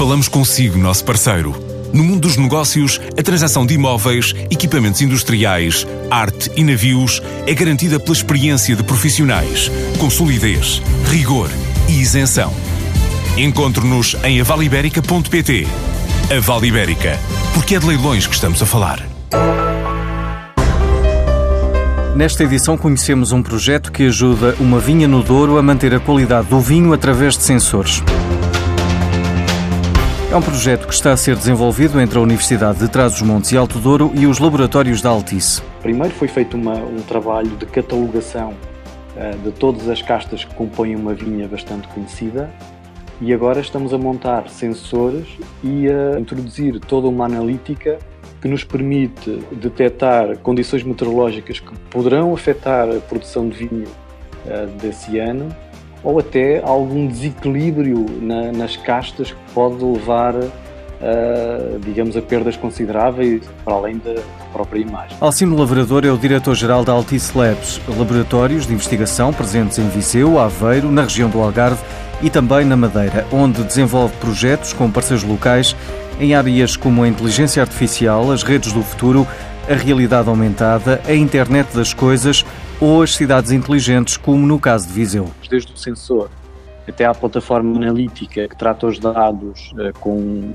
Falamos consigo, nosso parceiro. No mundo dos negócios, a transação de imóveis, equipamentos industriais, arte e navios é garantida pela experiência de profissionais, com solidez, rigor e isenção. Encontre-nos em avaliberica.pt. A Vale Ibérica, porque é de leilões que estamos a falar. Nesta edição conhecemos um projeto que ajuda uma vinha no Douro a manter a qualidade do vinho através de sensores. É um projeto que está a ser desenvolvido entre a Universidade de Trás-os-Montes e Alto Douro e os laboratórios da Altice. Primeiro foi feito uma, um trabalho de catalogação uh, de todas as castas que compõem uma vinha bastante conhecida e agora estamos a montar sensores e a introduzir toda uma analítica que nos permite detectar condições meteorológicas que poderão afetar a produção de vinho uh, desse ano ou até algum desequilíbrio na, nas castas que pode levar digamos, a perdas consideráveis para além da própria imagem. Alcino Lavrador é o diretor-geral da Altice Labs, laboratórios de investigação presentes em Viseu, Aveiro, na região do Algarve e também na Madeira, onde desenvolve projetos com parceiros locais em áreas como a inteligência artificial, as redes do futuro, a realidade aumentada, a internet das coisas ou as cidades inteligentes, como no caso de Viseu. Desde o sensor até à plataforma analítica que trata os dados uh, com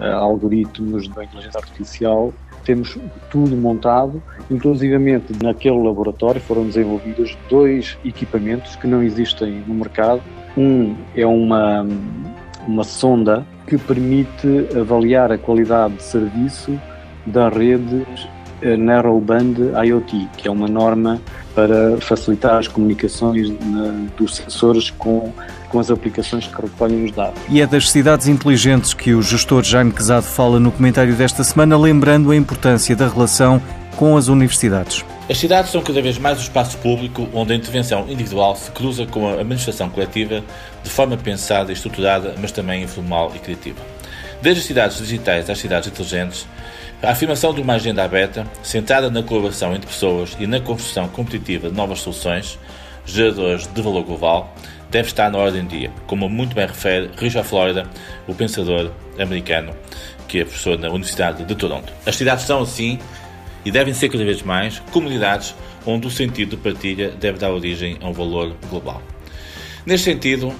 uh, algoritmos da inteligência artificial, temos tudo montado, inclusivamente naquele laboratório foram desenvolvidos dois equipamentos que não existem no mercado. Um é uma, uma sonda que permite avaliar a qualidade de serviço da rede Narrowband IoT, que é uma norma para facilitar as comunicações na, dos sensores com, com as aplicações que recolhem os dados. E é das cidades inteligentes que o gestor Jaime Quezado fala no comentário desta semana, lembrando a importância da relação com as universidades. As cidades são cada vez mais o espaço público onde a intervenção individual se cruza com a administração coletiva de forma pensada e estruturada, mas também informal e criativa. Desde as cidades digitais às cidades inteligentes, a afirmação de uma agenda aberta, centrada na colaboração entre pessoas e na construção competitiva de novas soluções, geradoras de valor global, deve estar na ordem do dia, como muito bem refere Richard Florida, o pensador americano, que é professor na Universidade de Toronto. As cidades são, assim, e devem ser cada vez mais, comunidades onde o sentido de partilha deve dar origem a um valor global. Neste sentido,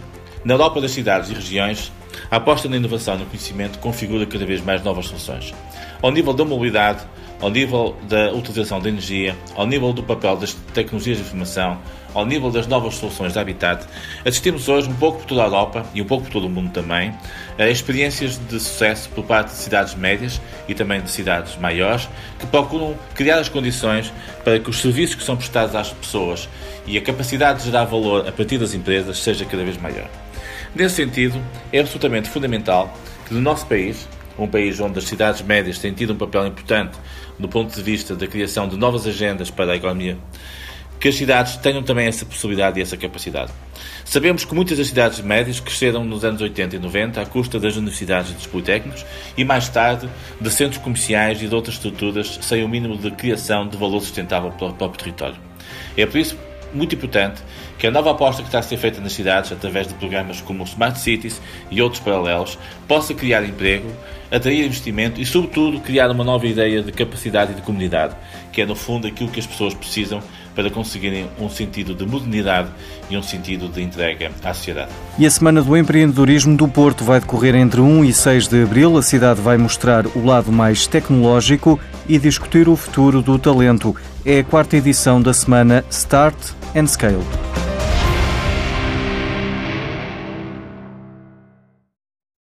na Europa das cidades e regiões, a aposta na inovação e no conhecimento configura cada vez mais novas soluções. Ao nível da mobilidade, ao nível da utilização da energia, ao nível do papel das tecnologias de informação, ao nível das novas soluções de habitat, assistimos hoje, um pouco por toda a Europa e um pouco por todo o mundo também, a experiências de sucesso por parte de cidades médias e também de cidades maiores que procuram criar as condições para que os serviços que são prestados às pessoas e a capacidade de gerar valor a partir das empresas seja cada vez maior. Nesse sentido, é absolutamente fundamental que no nosso país, um país onde as cidades médias têm tido um papel importante do ponto de vista da criação de novas agendas para a economia, que as cidades tenham também essa possibilidade e essa capacidade. Sabemos que muitas das cidades médias cresceram nos anos 80 e 90 à custa das universidades e dos politécnicos e mais tarde de centros comerciais e de outras estruturas sem o mínimo de criação de valor sustentável para o próprio território. É por isso muito importante que a nova aposta que está a ser feita nas cidades, através de programas como o Smart Cities e outros paralelos, possa criar emprego, atrair investimento e, sobretudo, criar uma nova ideia de capacidade e de comunidade, que é, no fundo, aquilo que as pessoas precisam para conseguirem um sentido de modernidade e um sentido de entrega à sociedade. E a Semana do Empreendedorismo do Porto vai decorrer entre 1 e 6 de abril. A cidade vai mostrar o lado mais tecnológico e discutir o futuro do talento. É a quarta edição da semana Start and Scale.